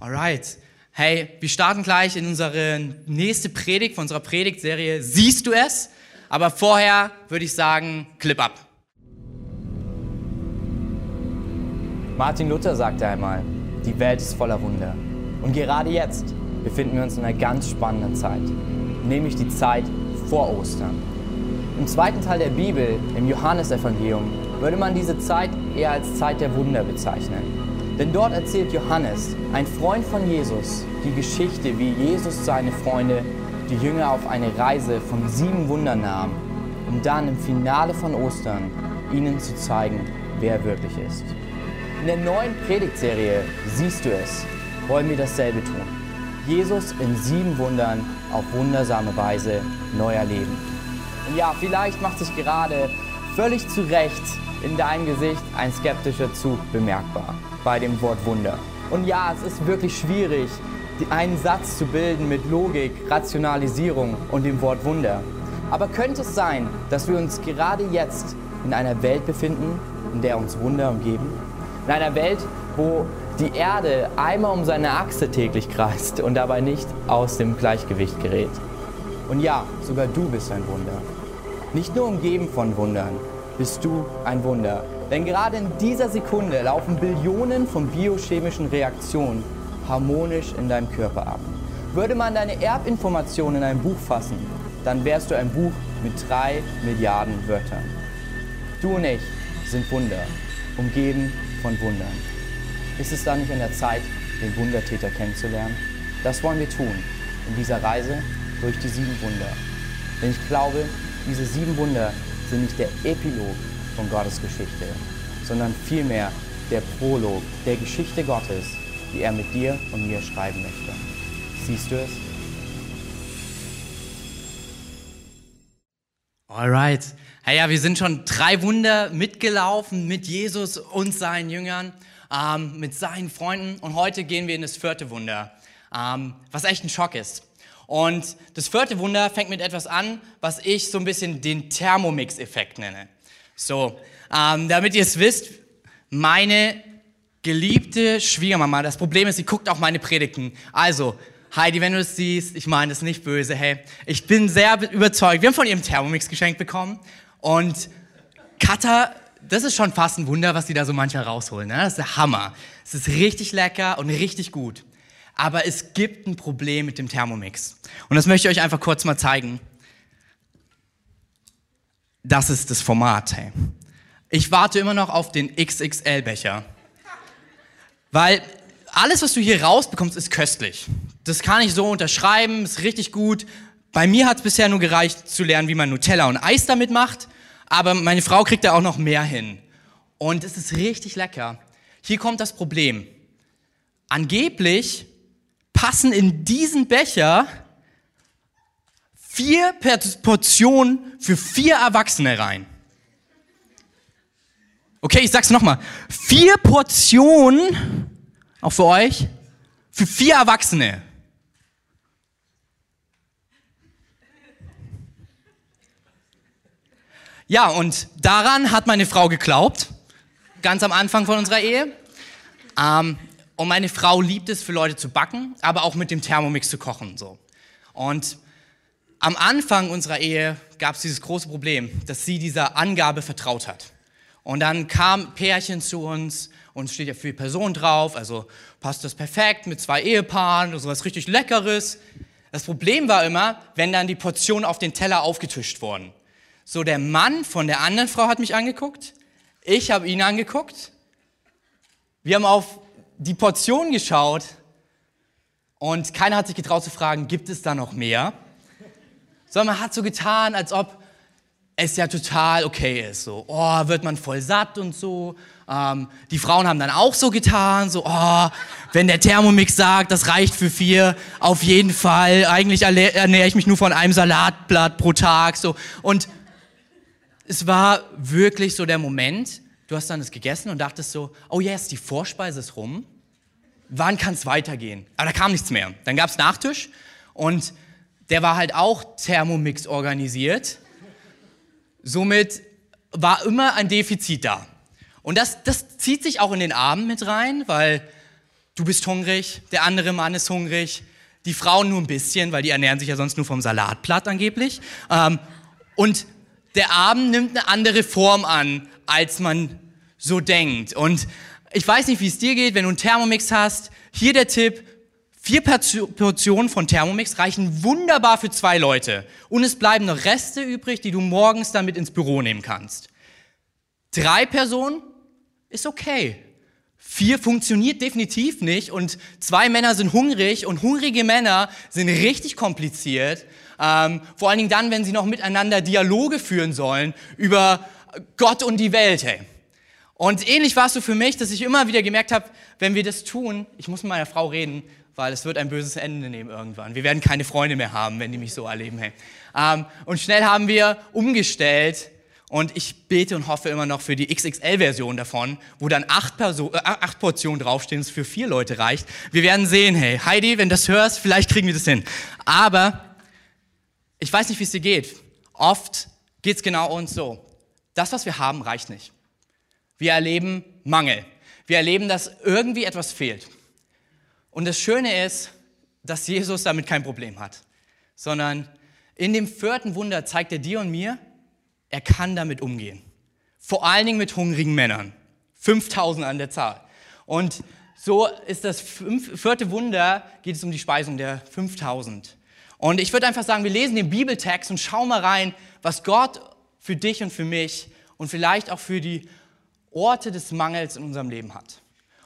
Alright. Hey, wir starten gleich in unsere nächste Predigt von unserer Predigtserie Siehst du es? Aber vorher würde ich sagen, Clip ab. Martin Luther sagte einmal, die Welt ist voller Wunder. Und gerade jetzt befinden wir uns in einer ganz spannenden Zeit, nämlich die Zeit vor Ostern. Im zweiten Teil der Bibel, im Johannesevangelium, würde man diese Zeit eher als Zeit der Wunder bezeichnen. Denn dort erzählt Johannes, ein Freund von Jesus, die Geschichte, wie Jesus seine Freunde, die Jünger auf eine Reise von sieben Wundern nahm, um dann im Finale von Ostern ihnen zu zeigen, wer er wirklich ist. In der neuen Predigtserie Siehst du es, wollen wir dasselbe tun. Jesus in sieben Wundern auf wundersame Weise neu erleben. Und ja, vielleicht macht sich gerade völlig zu Recht in deinem Gesicht ein skeptischer Zug bemerkbar bei dem Wort Wunder. Und ja, es ist wirklich schwierig, einen Satz zu bilden mit Logik, Rationalisierung und dem Wort Wunder. Aber könnte es sein, dass wir uns gerade jetzt in einer Welt befinden, in der uns Wunder umgeben? In einer Welt, wo die Erde einmal um seine Achse täglich kreist und dabei nicht aus dem Gleichgewicht gerät. Und ja, sogar du bist ein Wunder. Nicht nur umgeben von Wundern, bist du ein Wunder. Denn gerade in dieser Sekunde laufen Billionen von biochemischen Reaktionen harmonisch in deinem Körper ab. Würde man deine Erbinformationen in ein Buch fassen, dann wärst du ein Buch mit drei Milliarden Wörtern. Du und ich sind Wunder, umgeben von Wundern. Ist es da nicht an der Zeit, den Wundertäter kennenzulernen? Das wollen wir tun in dieser Reise durch die sieben Wunder. Denn ich glaube, diese sieben Wunder sind nicht der Epilog von Gottes Geschichte, sondern vielmehr der Prolog der Geschichte Gottes, die er mit dir und mir schreiben möchte. Siehst du es? Alright. Hey, ja, wir sind schon drei Wunder mitgelaufen mit Jesus und seinen Jüngern, ähm, mit seinen Freunden. Und heute gehen wir in das vierte Wunder, ähm, was echt ein Schock ist. Und das vierte Wunder fängt mit etwas an, was ich so ein bisschen den Thermomix-Effekt nenne. So, ähm, damit ihr es wisst, meine geliebte Schwiegermama, das Problem ist, sie guckt auch meine Predigten. Also, Heidi, wenn du es siehst, ich meine das nicht böse, hey, ich bin sehr überzeugt. Wir haben von ihrem Thermomix geschenkt bekommen und Katha, das ist schon fast ein Wunder, was die da so manchmal rausholen. Ne? Das ist der Hammer. Es ist richtig lecker und richtig gut. Aber es gibt ein Problem mit dem Thermomix. Und das möchte ich euch einfach kurz mal zeigen. Das ist das Format. Hey. Ich warte immer noch auf den XXL-Becher. Weil alles, was du hier rausbekommst, ist köstlich. Das kann ich so unterschreiben, ist richtig gut. Bei mir hat es bisher nur gereicht zu lernen, wie man Nutella und Eis damit macht. Aber meine Frau kriegt da auch noch mehr hin. Und es ist richtig lecker. Hier kommt das Problem. Angeblich passen in diesen Becher vier Portionen für vier Erwachsene rein. Okay, ich sag's nochmal. Vier Portionen, auch für euch, für vier Erwachsene. Ja, und daran hat meine Frau geglaubt, ganz am Anfang von unserer Ehe. Ähm, und meine Frau liebt es, für Leute zu backen, aber auch mit dem Thermomix zu kochen. So. Und am Anfang unserer Ehe gab es dieses große Problem, dass sie dieser Angabe vertraut hat. Und dann kam Pärchen zu uns und steht ja für die Person drauf, also passt das perfekt mit zwei Ehepaaren, so was richtig Leckeres. Das Problem war immer, wenn dann die Portionen auf den Teller aufgetischt wurden. So, der Mann von der anderen Frau hat mich angeguckt, ich habe ihn angeguckt, wir haben auf die Portion geschaut und keiner hat sich getraut zu fragen, gibt es da noch mehr? Sondern man hat so getan, als ob es ja total okay ist. So, oh, wird man voll satt und so. Ähm, die Frauen haben dann auch so getan, so, oh, wenn der Thermomix sagt, das reicht für vier, auf jeden Fall. Eigentlich ernähre ich mich nur von einem Salatblatt pro Tag. So. Und es war wirklich so der Moment, du hast dann das gegessen und dachtest so, oh yes, die Vorspeise ist rum. Wann kann es weitergehen? Aber da kam nichts mehr. Dann gab es Nachtisch und der war halt auch Thermomix organisiert. Somit war immer ein Defizit da. Und das, das zieht sich auch in den Abend mit rein, weil Du bist hungrig, der andere Mann ist hungrig, die Frauen nur ein bisschen, weil die ernähren sich ja sonst nur vom Salatblatt angeblich. Ähm, und der Abend nimmt eine andere Form an, als man so denkt. Und ich weiß nicht, wie es dir geht, wenn du einen Thermomix hast. Hier der Tipp, vier Portionen von Thermomix reichen wunderbar für zwei Leute. Und es bleiben noch Reste übrig, die du morgens damit ins Büro nehmen kannst. Drei Personen ist okay. Vier funktioniert definitiv nicht und zwei Männer sind hungrig und hungrige Männer sind richtig kompliziert. Ähm, vor allen Dingen dann, wenn sie noch miteinander Dialoge führen sollen über Gott und die Welt. Hey. Und ähnlich war es so für mich, dass ich immer wieder gemerkt habe, wenn wir das tun, ich muss mit meiner Frau reden, weil es wird ein böses Ende nehmen irgendwann. Wir werden keine Freunde mehr haben, wenn die mich so erleben. Hey. Ähm, und schnell haben wir umgestellt und ich bete und hoffe immer noch für die XXL-Version davon, wo dann acht, Person, äh, acht Portionen draufstehen, es für vier Leute reicht. Wir werden sehen, hey, Heidi, wenn du das hörst, vielleicht kriegen wir das hin. Aber ich weiß nicht, wie es dir geht. Oft geht es genau uns so. Das, was wir haben, reicht nicht. Wir erleben Mangel. Wir erleben, dass irgendwie etwas fehlt. Und das Schöne ist, dass Jesus damit kein Problem hat, sondern in dem vierten Wunder zeigt er dir und mir, er kann damit umgehen. Vor allen Dingen mit hungrigen Männern. 5000 an der Zahl. Und so ist das vierte Wunder, geht es um die Speisung der 5000. Und ich würde einfach sagen, wir lesen den Bibeltext und schauen mal rein, was Gott für dich und für mich und vielleicht auch für die Orte des Mangels in unserem Leben hat.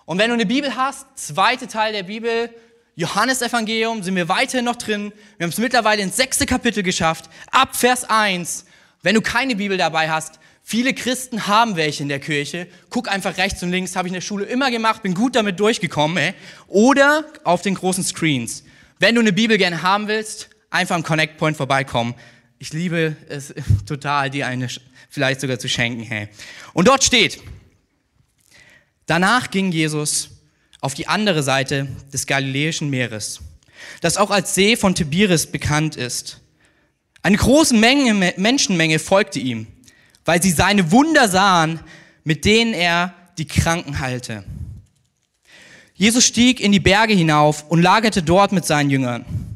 Und wenn du eine Bibel hast, zweite Teil der Bibel, Johannesevangelium, sind wir weiterhin noch drin. Wir haben es mittlerweile ins sechste Kapitel geschafft, ab Vers 1. Wenn du keine Bibel dabei hast, viele Christen haben welche in der Kirche. Guck einfach rechts und links, habe ich in der Schule immer gemacht, bin gut damit durchgekommen. Ey. Oder auf den großen Screens. Wenn du eine Bibel gerne haben willst, einfach am Connect Point vorbeikommen. Ich liebe es total, dir eine vielleicht sogar zu schenken. Hey. Und dort steht, danach ging Jesus auf die andere Seite des Galiläischen Meeres, das auch als See von Tiberias bekannt ist. Eine große Menge, Menschenmenge folgte ihm, weil sie seine Wunder sahen, mit denen er die Kranken heilte. Jesus stieg in die Berge hinauf und lagerte dort mit seinen Jüngern.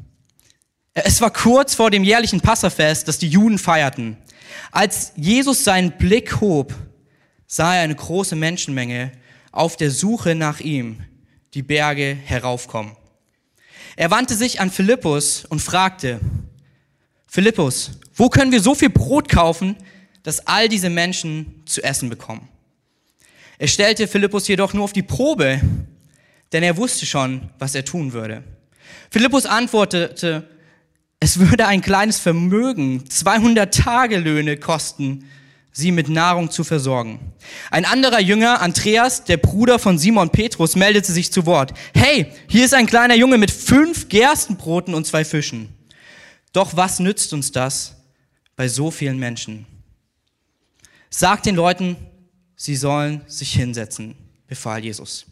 Es war kurz vor dem jährlichen Passafest, das die Juden feierten. Als Jesus seinen Blick hob, sah er eine große Menschenmenge auf der Suche nach ihm die Berge heraufkommen. Er wandte sich an Philippus und fragte, Philippus, wo können wir so viel Brot kaufen, dass all diese Menschen zu essen bekommen? Er stellte Philippus jedoch nur auf die Probe, denn er wusste schon, was er tun würde. Philippus antwortete, es würde ein kleines Vermögen, 200 Tagelöhne kosten, sie mit Nahrung zu versorgen. Ein anderer Jünger, Andreas, der Bruder von Simon Petrus, meldete sich zu Wort. Hey, hier ist ein kleiner Junge mit fünf Gerstenbroten und zwei Fischen. Doch was nützt uns das bei so vielen Menschen? Sagt den Leuten, sie sollen sich hinsetzen, befahl Jesus.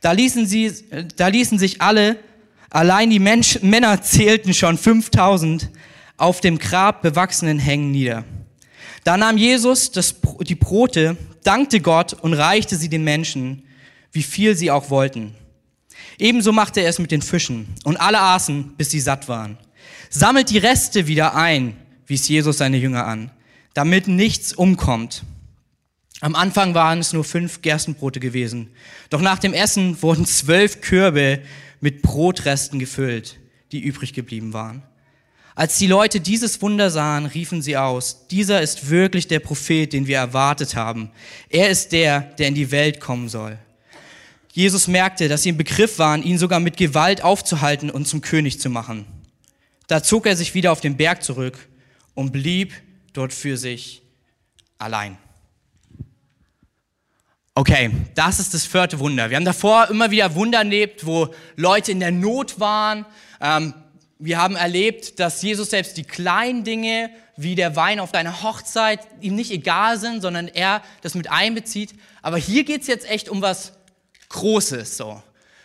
Da ließen, sie, da ließen sich alle, allein die Mensch, Männer zählten schon 5000, auf dem Grab bewachsenen Hängen nieder. Da nahm Jesus das, die Brote, dankte Gott und reichte sie den Menschen, wie viel sie auch wollten. Ebenso machte er es mit den Fischen und alle aßen, bis sie satt waren sammelt die Reste wieder ein, wies Jesus seine Jünger an, damit nichts umkommt. Am Anfang waren es nur fünf Gerstenbrote gewesen, doch nach dem Essen wurden zwölf Körbe mit Brotresten gefüllt, die übrig geblieben waren. Als die Leute dieses Wunder sahen, riefen sie aus, dieser ist wirklich der Prophet, den wir erwartet haben. Er ist der, der in die Welt kommen soll. Jesus merkte, dass sie im Begriff waren, ihn sogar mit Gewalt aufzuhalten und zum König zu machen. Da zog er sich wieder auf den Berg zurück und blieb dort für sich allein. Okay, das ist das vierte Wunder. Wir haben davor immer wieder Wunder erlebt, wo Leute in der Not waren. Ähm, wir haben erlebt, dass Jesus selbst die kleinen Dinge wie der Wein auf deiner Hochzeit ihm nicht egal sind, sondern er das mit einbezieht. Aber hier geht's jetzt echt um was Großes. So.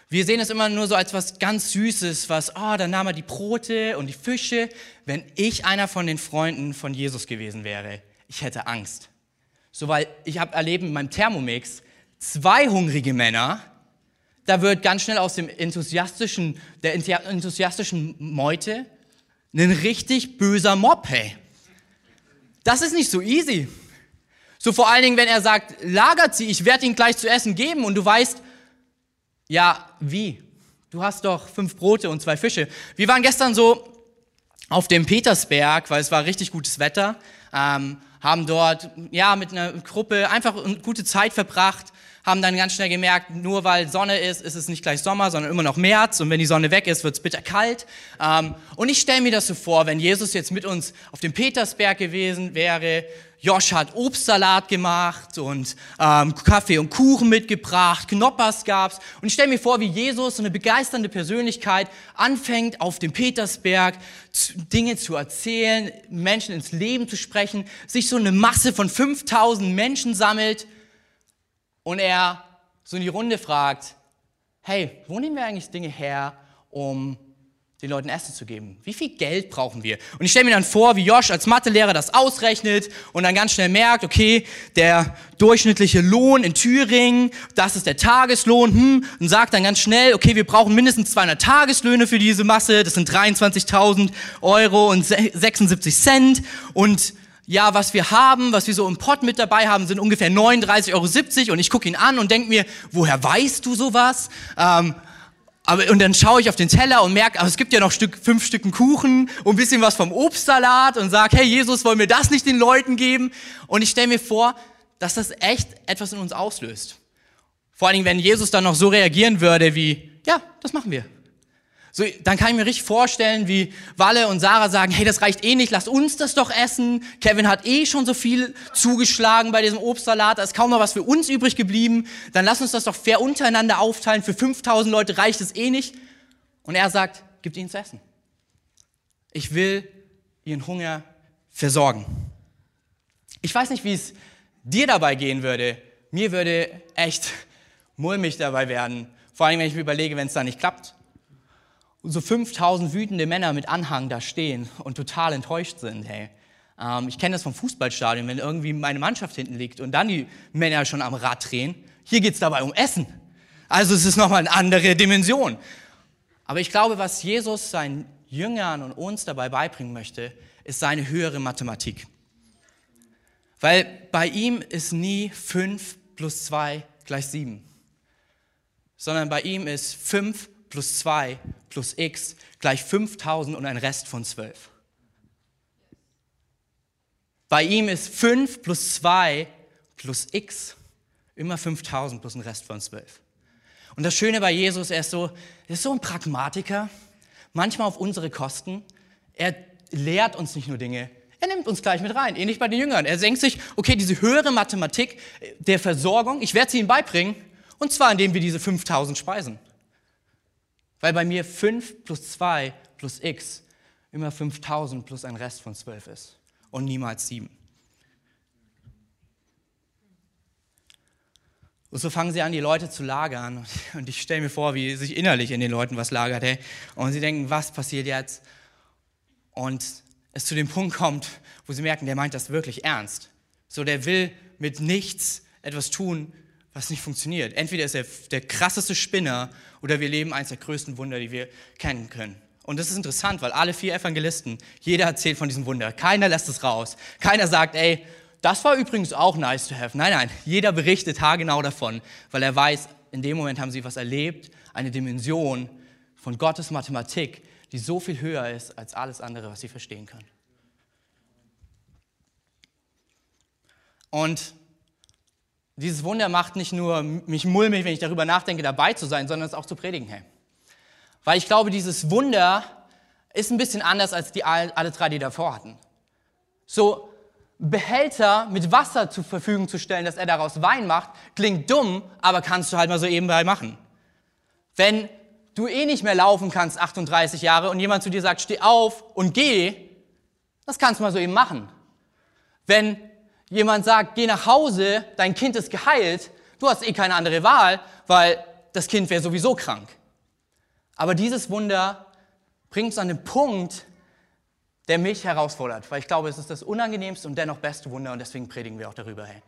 Wir sehen es immer nur so als was ganz Süßes, was, oh, dann nahm er die Brote und die Fische. Wenn ich einer von den Freunden von Jesus gewesen wäre, ich hätte Angst. So, weil ich habe erlebt in meinem Thermomix zwei hungrige Männer, da wird ganz schnell aus dem enthusiastischen, der enthusiastischen Meute ein richtig böser Mob, hey. Das ist nicht so easy. So vor allen Dingen, wenn er sagt, lagert sie, ich werde ihnen gleich zu essen geben und du weißt, ja, wie? Du hast doch fünf Brote und zwei Fische. Wir waren gestern so auf dem Petersberg, weil es war richtig gutes Wetter, ähm, haben dort ja mit einer Gruppe einfach eine gute Zeit verbracht, haben dann ganz schnell gemerkt, nur weil Sonne ist, ist es nicht gleich Sommer, sondern immer noch März und wenn die Sonne weg ist, wird es bitterkalt. Ähm, und ich stelle mir das so vor, wenn Jesus jetzt mit uns auf dem Petersberg gewesen wäre, Josh hat Obstsalat gemacht und ähm, Kaffee und Kuchen mitgebracht, Knoppers gab's. Und ich stelle mir vor, wie Jesus, so eine begeisternde Persönlichkeit, anfängt auf dem Petersberg Dinge zu erzählen, Menschen ins Leben zu sprechen, sich so eine Masse von 5000 Menschen sammelt und er so in die Runde fragt, hey, wo nehmen wir eigentlich Dinge her, um den Leuten Essen zu geben? Wie viel Geld brauchen wir? Und ich stelle mir dann vor, wie Josh als Mathelehrer das ausrechnet und dann ganz schnell merkt, okay, der durchschnittliche Lohn in Thüringen, das ist der Tageslohn, hm, und sagt dann ganz schnell, okay, wir brauchen mindestens 200 Tageslöhne für diese Masse, das sind 23.000 Euro und 76 Cent und ja, was wir haben, was wir so im Pott mit dabei haben, sind ungefähr 39,70 Euro und ich gucke ihn an und denke mir, woher weißt du sowas? Ähm, aber, und dann schaue ich auf den Teller und merke, aber es gibt ja noch Stück, fünf Stücken Kuchen und ein bisschen was vom Obstsalat und sage, hey Jesus, wollen wir das nicht den Leuten geben? Und ich stelle mir vor, dass das echt etwas in uns auslöst. Vor allen Dingen, wenn Jesus dann noch so reagieren würde wie, ja, das machen wir. So, dann kann ich mir richtig vorstellen, wie Walle und Sarah sagen, hey, das reicht eh nicht, lass uns das doch essen. Kevin hat eh schon so viel zugeschlagen bei diesem Obstsalat, da ist kaum noch was für uns übrig geblieben. Dann lass uns das doch fair untereinander aufteilen. Für 5000 Leute reicht es eh nicht. Und er sagt, gibt ihnen zu essen. Ich will ihren Hunger versorgen. Ich weiß nicht, wie es dir dabei gehen würde. Mir würde echt mulmig dabei werden. Vor allem, wenn ich mir überlege, wenn es da nicht klappt so 5000 wütende Männer mit Anhang da stehen und total enttäuscht sind. Hey. Ähm, ich kenne das vom Fußballstadion, wenn irgendwie meine Mannschaft hinten liegt und dann die Männer schon am Rad drehen. Hier geht es dabei um Essen. Also es ist nochmal eine andere Dimension. Aber ich glaube, was Jesus seinen Jüngern und uns dabei beibringen möchte, ist seine höhere Mathematik. Weil bei ihm ist nie 5 plus 2 gleich 7, sondern bei ihm ist 5 plus 2 plus x gleich 5000 und ein Rest von 12. Bei ihm ist 5 plus 2 plus x immer 5000 plus ein Rest von 12. Und das Schöne bei Jesus, er ist so, er ist so ein Pragmatiker, manchmal auf unsere Kosten. Er lehrt uns nicht nur Dinge, er nimmt uns gleich mit rein, ähnlich bei den Jüngern. Er denkt sich, okay, diese höhere Mathematik der Versorgung, ich werde sie ihnen beibringen, und zwar indem wir diese 5000 speisen. Weil bei mir 5 plus 2 plus x immer 5000 plus ein Rest von 12 ist und niemals 7. Und so fangen sie an, die Leute zu lagern. Und ich stelle mir vor, wie sich innerlich in den Leuten was lagert. Hey. Und sie denken, was passiert jetzt? Und es zu dem Punkt kommt, wo sie merken, der meint das wirklich ernst. So, der will mit nichts etwas tun, was nicht funktioniert. Entweder ist er der krasseste Spinner oder wir leben eines der größten Wunder, die wir kennen können. Und das ist interessant, weil alle vier Evangelisten, jeder erzählt von diesem Wunder. Keiner lässt es raus. Keiner sagt, ey, das war übrigens auch nice to have. Nein, nein, jeder berichtet haargenau davon, weil er weiß, in dem Moment haben sie was erlebt, eine Dimension von Gottes Mathematik, die so viel höher ist als alles andere, was sie verstehen können. Und dieses Wunder macht nicht nur mich mulmig, wenn ich darüber nachdenke, dabei zu sein, sondern es auch zu predigen. Hey. Weil ich glaube, dieses Wunder ist ein bisschen anders als die alle drei, die davor hatten. So Behälter mit Wasser zur Verfügung zu stellen, dass er daraus Wein macht, klingt dumm, aber kannst du halt mal so ebenbei machen. Wenn du eh nicht mehr laufen kannst, 38 Jahre, und jemand zu dir sagt, steh auf und geh, das kannst du mal so eben machen. Wenn jemand sagt, geh nach Hause, dein Kind ist geheilt, du hast eh keine andere Wahl, weil das Kind wäre sowieso krank. Aber dieses Wunder bringt uns an den Punkt, der mich herausfordert, weil ich glaube, es ist das unangenehmste und dennoch beste Wunder und deswegen predigen wir auch darüber. Hey.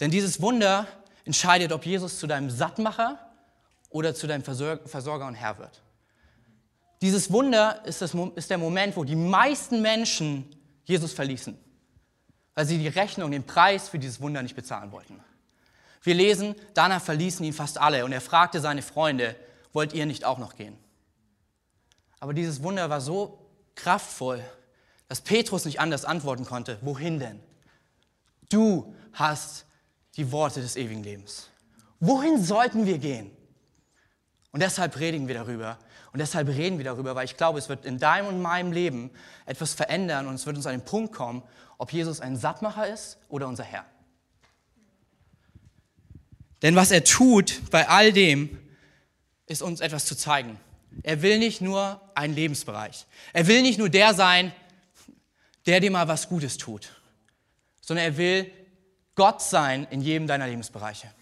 Denn dieses Wunder entscheidet, ob Jesus zu deinem Sattmacher oder zu deinem Versorger und Herr wird. Dieses Wunder ist, das, ist der Moment, wo die meisten Menschen Jesus verließen, weil sie die Rechnung, den Preis für dieses Wunder nicht bezahlen wollten. Wir lesen, danach verließen ihn fast alle und er fragte seine Freunde, wollt ihr nicht auch noch gehen? Aber dieses Wunder war so kraftvoll, dass Petrus nicht anders antworten konnte. Wohin denn? Du hast die Worte des ewigen Lebens. Wohin sollten wir gehen? Und deshalb predigen wir darüber. Und deshalb reden wir darüber, weil ich glaube, es wird in deinem und meinem Leben etwas verändern und es wird uns an den Punkt kommen, ob Jesus ein Sattmacher ist oder unser Herr. Denn was er tut bei all dem, ist uns etwas zu zeigen. Er will nicht nur einen Lebensbereich. Er will nicht nur der sein, der dir mal was Gutes tut, sondern er will Gott sein in jedem deiner Lebensbereiche.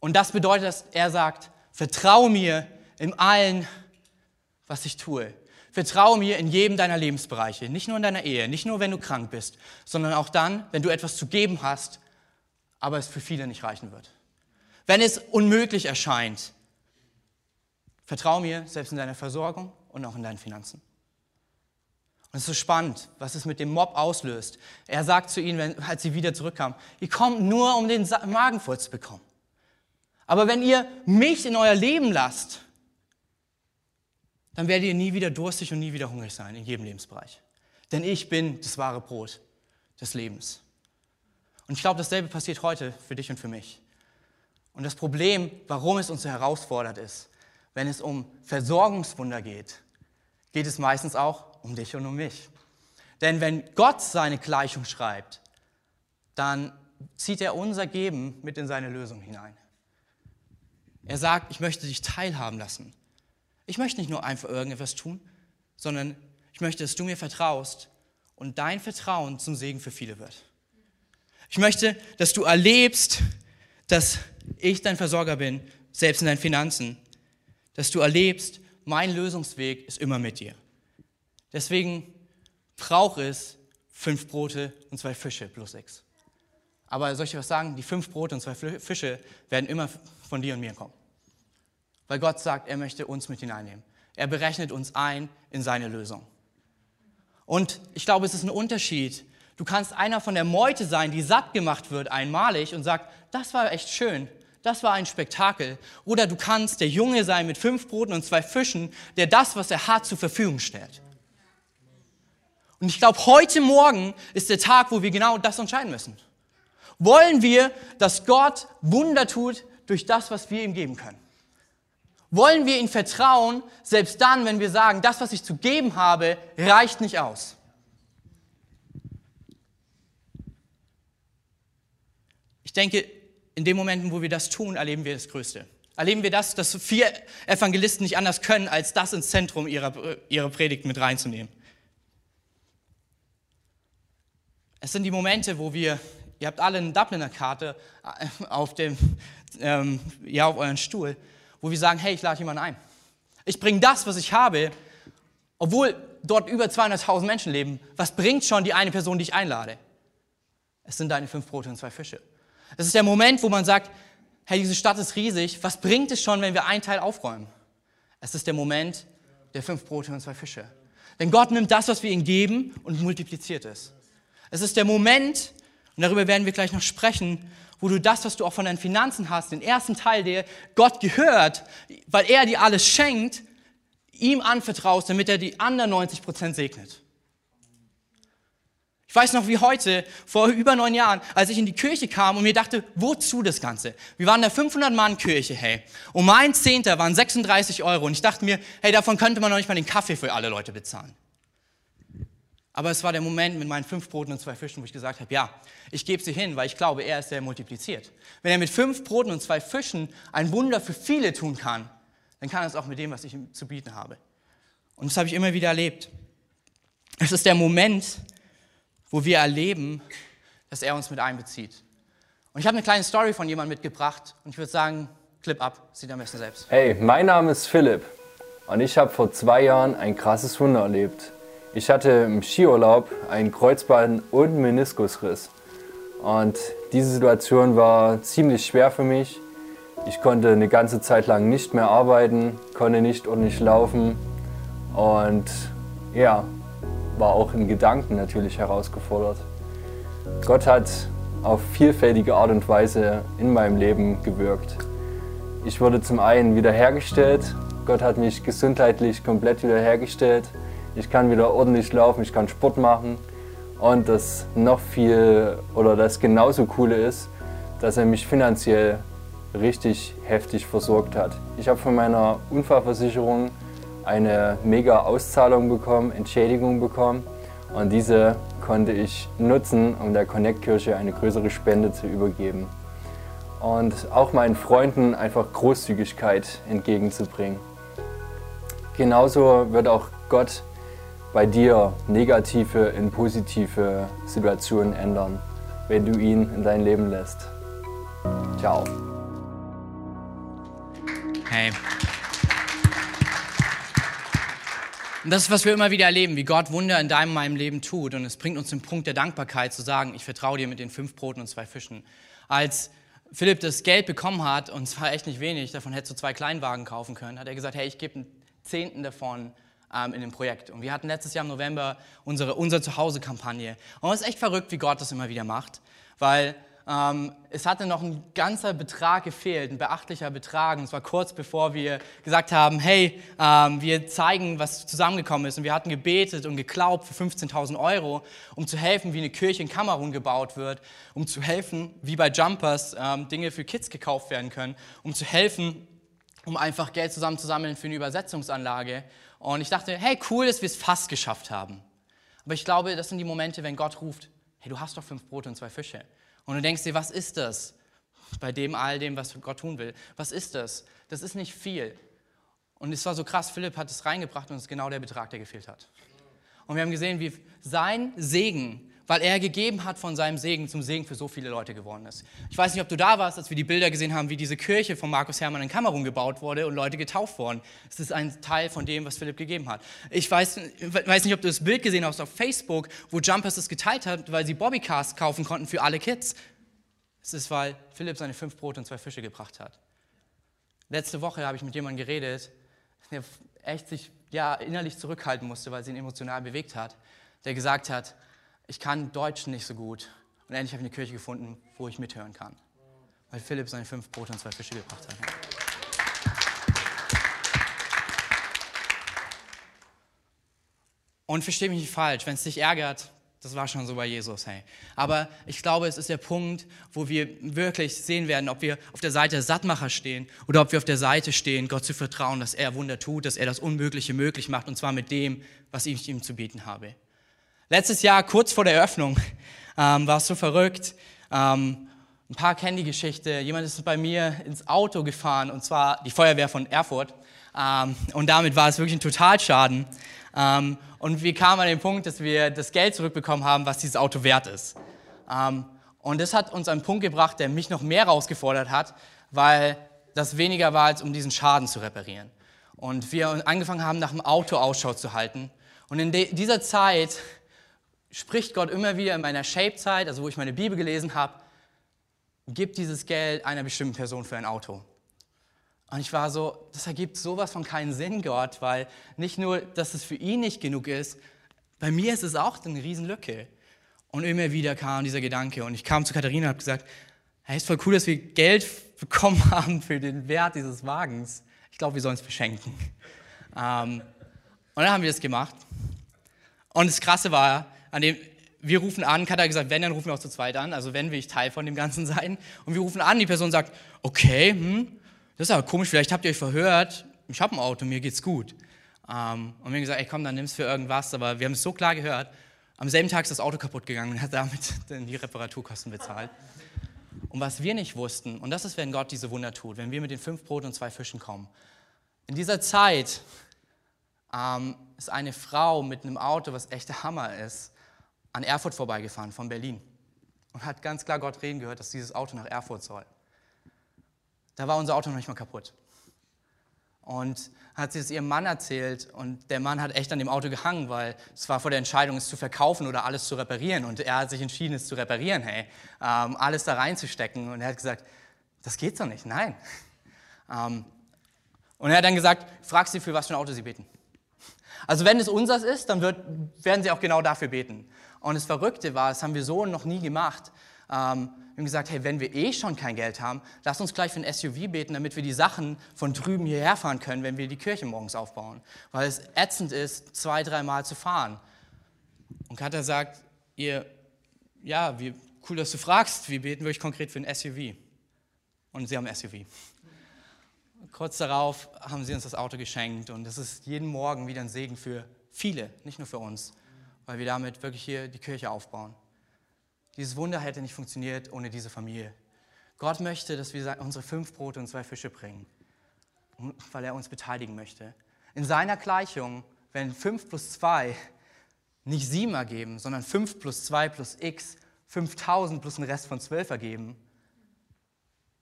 Und das bedeutet, dass er sagt, vertraue mir in allen, was ich tue. Vertraue mir in jedem deiner Lebensbereiche, nicht nur in deiner Ehe, nicht nur wenn du krank bist, sondern auch dann, wenn du etwas zu geben hast, aber es für viele nicht reichen wird. Wenn es unmöglich erscheint, vertraue mir selbst in deiner Versorgung und auch in deinen Finanzen. Und es ist so spannend, was es mit dem Mob auslöst. Er sagt zu ihnen, wenn, als sie wieder zurückkamen, ihr kommt nur, um den Magen voll zu bekommen. Aber wenn ihr mich in euer Leben lasst, dann werdet ihr nie wieder durstig und nie wieder hungrig sein in jedem Lebensbereich. Denn ich bin das wahre Brot des Lebens. Und ich glaube, dasselbe passiert heute für dich und für mich. Und das Problem, warum es uns so herausfordert, ist, wenn es um Versorgungswunder geht, geht es meistens auch um dich und um mich. Denn wenn Gott seine Gleichung schreibt, dann zieht er unser Geben mit in seine Lösung hinein. Er sagt, ich möchte dich teilhaben lassen. Ich möchte nicht nur einfach irgendetwas tun, sondern ich möchte, dass du mir vertraust und dein Vertrauen zum Segen für viele wird. Ich möchte, dass du erlebst, dass ich dein Versorger bin, selbst in deinen Finanzen. Dass du erlebst, mein Lösungsweg ist immer mit dir. Deswegen brauche es fünf Brote und zwei Fische plus sechs. Aber soll ich was sagen? Die fünf Brote und zwei Fische werden immer von dir und mir kommen. Weil Gott sagt, er möchte uns mit hineinnehmen. Er berechnet uns ein in seine Lösung. Und ich glaube, es ist ein Unterschied. Du kannst einer von der Meute sein, die satt gemacht wird einmalig und sagt, das war echt schön, das war ein Spektakel. Oder du kannst der Junge sein mit fünf Broten und zwei Fischen, der das, was er hat, zur Verfügung stellt. Und ich glaube, heute Morgen ist der Tag, wo wir genau das entscheiden müssen. Wollen wir, dass Gott Wunder tut durch das, was wir ihm geben können? Wollen wir ihm vertrauen, selbst dann, wenn wir sagen, das, was ich zu geben habe, reicht nicht aus? Ich denke, in den Momenten, wo wir das tun, erleben wir das Größte. Erleben wir das, dass vier Evangelisten nicht anders können, als das ins Zentrum ihrer, ihrer Predigt mit reinzunehmen. Es sind die Momente, wo wir, ihr habt alle eine Dubliner Karte auf, ähm, ja, auf euren Stuhl, wo wir sagen, hey, ich lade jemanden ein. Ich bringe das, was ich habe, obwohl dort über 200.000 Menschen leben. Was bringt schon die eine Person, die ich einlade? Es sind deine fünf Brote und zwei Fische. Es ist der Moment, wo man sagt, hey, diese Stadt ist riesig, was bringt es schon, wenn wir einen Teil aufräumen? Es ist der Moment der fünf Brote und zwei Fische. Denn Gott nimmt das, was wir ihm geben und multipliziert es. Es ist der Moment, und darüber werden wir gleich noch sprechen, wo du das, was du auch von deinen Finanzen hast, den ersten Teil, der Gott gehört, weil er dir alles schenkt, ihm anvertraust, damit er die anderen 90 Prozent segnet. Ich weiß noch wie heute, vor über neun Jahren, als ich in die Kirche kam und mir dachte, wozu das Ganze? Wir waren in der 500-Mann-Kirche, hey. Und mein Zehnter waren 36 Euro. Und ich dachte mir, hey, davon könnte man noch nicht mal den Kaffee für alle Leute bezahlen. Aber es war der Moment mit meinen fünf Broten und zwei Fischen, wo ich gesagt habe, ja, ich gebe sie hin, weil ich glaube, er ist der multipliziert. Wenn er mit fünf Broten und zwei Fischen ein Wunder für viele tun kann, dann kann er es auch mit dem, was ich ihm zu bieten habe. Und das habe ich immer wieder erlebt. Es ist der Moment, wo wir erleben, dass er uns mit einbezieht. Und ich habe eine kleine Story von jemandem mitgebracht und ich würde sagen, Clip ab, sieht am besten selbst. Hey, mein Name ist Philipp und ich habe vor zwei Jahren ein krasses Wunder erlebt. Ich hatte im Skiurlaub einen Kreuzband- und Meniskusriss. Und diese Situation war ziemlich schwer für mich. Ich konnte eine ganze Zeit lang nicht mehr arbeiten, konnte nicht ordentlich laufen und ja, war auch in Gedanken natürlich herausgefordert. Gott hat auf vielfältige Art und Weise in meinem Leben gewirkt. Ich wurde zum einen wiederhergestellt. Gott hat mich gesundheitlich komplett wiederhergestellt. Ich kann wieder ordentlich laufen, ich kann Sport machen. Und das noch viel oder das genauso coole ist, dass er mich finanziell richtig heftig versorgt hat. Ich habe von meiner Unfallversicherung eine mega Auszahlung bekommen, Entschädigung bekommen und diese konnte ich nutzen, um der Connect-Kirche eine größere Spende zu übergeben. Und auch meinen Freunden einfach Großzügigkeit entgegenzubringen. Genauso wird auch Gott bei dir negative in positive Situationen ändern, wenn du ihn in dein Leben lässt. Ciao. Hey. Und das ist, was wir immer wieder erleben, wie Gott Wunder in deinem, meinem Leben tut. Und es bringt uns den Punkt der Dankbarkeit zu sagen, ich vertraue dir mit den fünf Broten und zwei Fischen. Als Philipp das Geld bekommen hat, und zwar echt nicht wenig, davon hättest du zwei Kleinwagen kaufen können, hat er gesagt, hey, ich gebe einen Zehnten davon ähm, in dem Projekt. Und wir hatten letztes Jahr im November unsere Unser Zuhause-Kampagne. Und es ist echt verrückt, wie Gott das immer wieder macht, weil ähm, es hatte noch ein ganzer Betrag gefehlt, ein beachtlicher Betrag. Und zwar kurz bevor wir gesagt haben, hey, ähm, wir zeigen, was zusammengekommen ist. Und wir hatten gebetet und geglaubt für 15.000 Euro, um zu helfen, wie eine Kirche in Kamerun gebaut wird, um zu helfen, wie bei Jumpers ähm, Dinge für Kids gekauft werden können, um zu helfen, um einfach Geld zusammenzusammeln für eine Übersetzungsanlage. Und ich dachte, hey, cool, dass wir es fast geschafft haben. Aber ich glaube, das sind die Momente, wenn Gott ruft, hey, du hast doch fünf Brote und zwei Fische. Und du denkst dir, was ist das? Bei dem all dem, was Gott tun will. Was ist das? Das ist nicht viel. Und es war so krass, Philipp hat es reingebracht und es ist genau der Betrag, der gefehlt hat. Und wir haben gesehen, wie sein Segen weil er gegeben hat von seinem Segen zum Segen für so viele Leute geworden ist. Ich weiß nicht, ob du da warst, als wir die Bilder gesehen haben, wie diese Kirche von Markus Hermann in Kamerun gebaut wurde und Leute getauft wurden. Es ist ein Teil von dem, was Philipp gegeben hat. Ich weiß, weiß nicht, ob du das Bild gesehen hast auf Facebook, wo Jumpers es geteilt hat, weil sie Bobbycars kaufen konnten für alle Kids. Es ist, weil Philipp seine fünf Brote und zwei Fische gebracht hat. Letzte Woche habe ich mit jemandem geredet, der echt sich ja, innerlich zurückhalten musste, weil sie ihn emotional bewegt hat, der gesagt hat, ich kann Deutsch nicht so gut. Und endlich habe ich eine Kirche gefunden, wo ich mithören kann. Weil Philipp seine fünf Brote und zwei Fische gebracht hat. Und verstehe mich nicht falsch, wenn es dich ärgert, das war schon so bei Jesus, hey. Aber ich glaube, es ist der Punkt, wo wir wirklich sehen werden, ob wir auf der Seite der Sattmacher stehen oder ob wir auf der Seite stehen, Gott zu vertrauen, dass er Wunder tut, dass er das Unmögliche möglich macht und zwar mit dem, was ich ihm zu bieten habe. Letztes Jahr, kurz vor der Eröffnung, ähm, war es so verrückt. Ähm, ein paar kennen die Geschichte. Jemand ist bei mir ins Auto gefahren, und zwar die Feuerwehr von Erfurt. Ähm, und damit war es wirklich ein Totalschaden. Ähm, und wir kamen an den Punkt, dass wir das Geld zurückbekommen haben, was dieses Auto wert ist. Ähm, und das hat uns einen Punkt gebracht, der mich noch mehr herausgefordert hat, weil das weniger war, als um diesen Schaden zu reparieren. Und wir angefangen haben, nach dem Auto Ausschau zu halten. Und in dieser Zeit spricht Gott immer wieder in meiner Shape-Zeit, also wo ich meine Bibel gelesen habe, gib dieses Geld einer bestimmten Person für ein Auto. Und ich war so, das ergibt sowas von keinen Sinn, Gott, weil nicht nur, dass es für ihn nicht genug ist, bei mir ist es auch eine Riesenlücke. Und immer wieder kam dieser Gedanke und ich kam zu Katharina und habe gesagt, hey, ist voll cool, dass wir Geld bekommen haben für den Wert dieses Wagens. Ich glaube, wir sollen es verschenken. Ähm, und dann haben wir das gemacht. Und das Krasse war, an dem wir rufen an, Kat hat gesagt, wenn, dann rufen wir auch zu zweit an, also wenn will ich Teil von dem Ganzen sein. Und wir rufen an, die Person sagt, okay, hm, das ist aber komisch, vielleicht habt ihr euch verhört, ich habe ein Auto, mir geht's gut. Ähm, und wir haben gesagt, ey komm, dann nimm's für irgendwas, aber wir haben es so klar gehört. Am selben Tag ist das Auto kaputt gegangen und hat damit die Reparaturkosten bezahlt. Und was wir nicht wussten, und das ist, wenn Gott diese Wunder tut, wenn wir mit den fünf Broten und zwei Fischen kommen. In dieser Zeit ähm, ist eine Frau mit einem Auto, was echter Hammer ist, an Erfurt vorbeigefahren, von Berlin. Und hat ganz klar Gott reden gehört, dass dieses Auto nach Erfurt soll. Da war unser Auto noch nicht mal kaputt. Und hat sie es ihrem Mann erzählt und der Mann hat echt an dem Auto gehangen, weil es war vor der Entscheidung, es zu verkaufen oder alles zu reparieren. Und er hat sich entschieden, es zu reparieren, hey, ähm, alles da reinzustecken. Und er hat gesagt, das geht so nicht, nein. Ähm, und er hat dann gesagt, frag sie, für was für ein Auto sie beten. Also wenn es unseres ist, dann wird, werden sie auch genau dafür beten. Und das Verrückte war, das haben wir so noch nie gemacht. Ähm, wir haben gesagt, hey, wenn wir eh schon kein Geld haben, lass uns gleich für ein SUV beten, damit wir die Sachen von drüben hierher fahren können, wenn wir die Kirche morgens aufbauen. Weil es ätzend ist, zwei, dreimal zu fahren. Und Katja sagt, ihr, ja, wie, cool, dass du fragst, wir beten wirklich konkret für ein SUV. Und sie haben ein SUV. Kurz darauf haben sie uns das Auto geschenkt und es ist jeden Morgen wieder ein Segen für viele, nicht nur für uns, weil wir damit wirklich hier die Kirche aufbauen. Dieses Wunder hätte nicht funktioniert ohne diese Familie. Gott möchte, dass wir unsere fünf Brote und zwei Fische bringen, weil er uns beteiligen möchte. In seiner Gleichung, wenn fünf plus zwei nicht sieben ergeben, sondern fünf plus zwei plus x 5000 plus einen Rest von zwölf ergeben,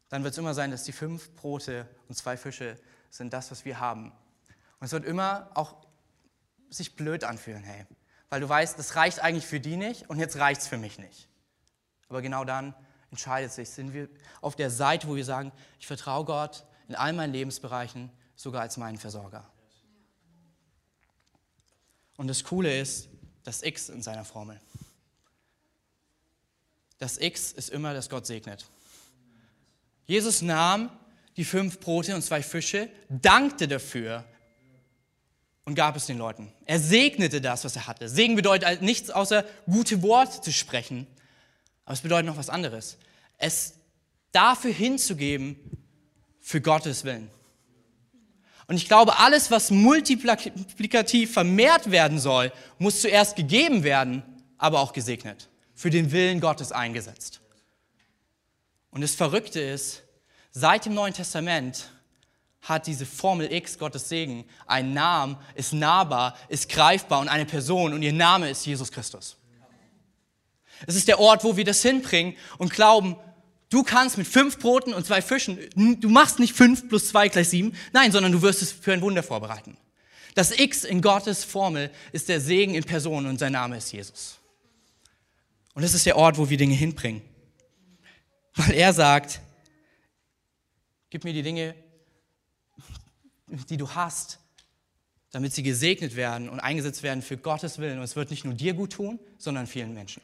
dann wird es immer sein, dass die fünf Brote und zwei Fische sind das, was wir haben. Und es wird immer auch sich blöd anfühlen, hey, weil du weißt, das reicht eigentlich für die nicht und jetzt reicht es für mich nicht. Aber genau dann entscheidet sich, sind wir auf der Seite, wo wir sagen, ich vertraue Gott in all meinen Lebensbereichen, sogar als meinen Versorger. Und das Coole ist, das X in seiner Formel. Das X ist immer, dass Gott segnet. Jesus nahm die fünf Brote und zwei Fische, dankte dafür und gab es den Leuten. Er segnete das, was er hatte. Segen bedeutet nichts außer gute Worte zu sprechen, aber es bedeutet noch was anderes. Es dafür hinzugeben, für Gottes Willen. Und ich glaube, alles, was multiplikativ vermehrt werden soll, muss zuerst gegeben werden, aber auch gesegnet. Für den Willen Gottes eingesetzt. Und das Verrückte ist, seit dem Neuen Testament hat diese Formel X, Gottes Segen, einen Namen, ist nahbar, ist greifbar und eine Person und ihr Name ist Jesus Christus. Es ist der Ort, wo wir das hinbringen und glauben, du kannst mit fünf Broten und zwei Fischen, du machst nicht fünf plus zwei gleich sieben, nein, sondern du wirst es für ein Wunder vorbereiten. Das X in Gottes Formel ist der Segen in Person und sein Name ist Jesus. Und es ist der Ort, wo wir Dinge hinbringen. Weil er sagt, gib mir die Dinge, die du hast, damit sie gesegnet werden und eingesetzt werden für Gottes Willen. Und es wird nicht nur dir gut tun, sondern vielen Menschen.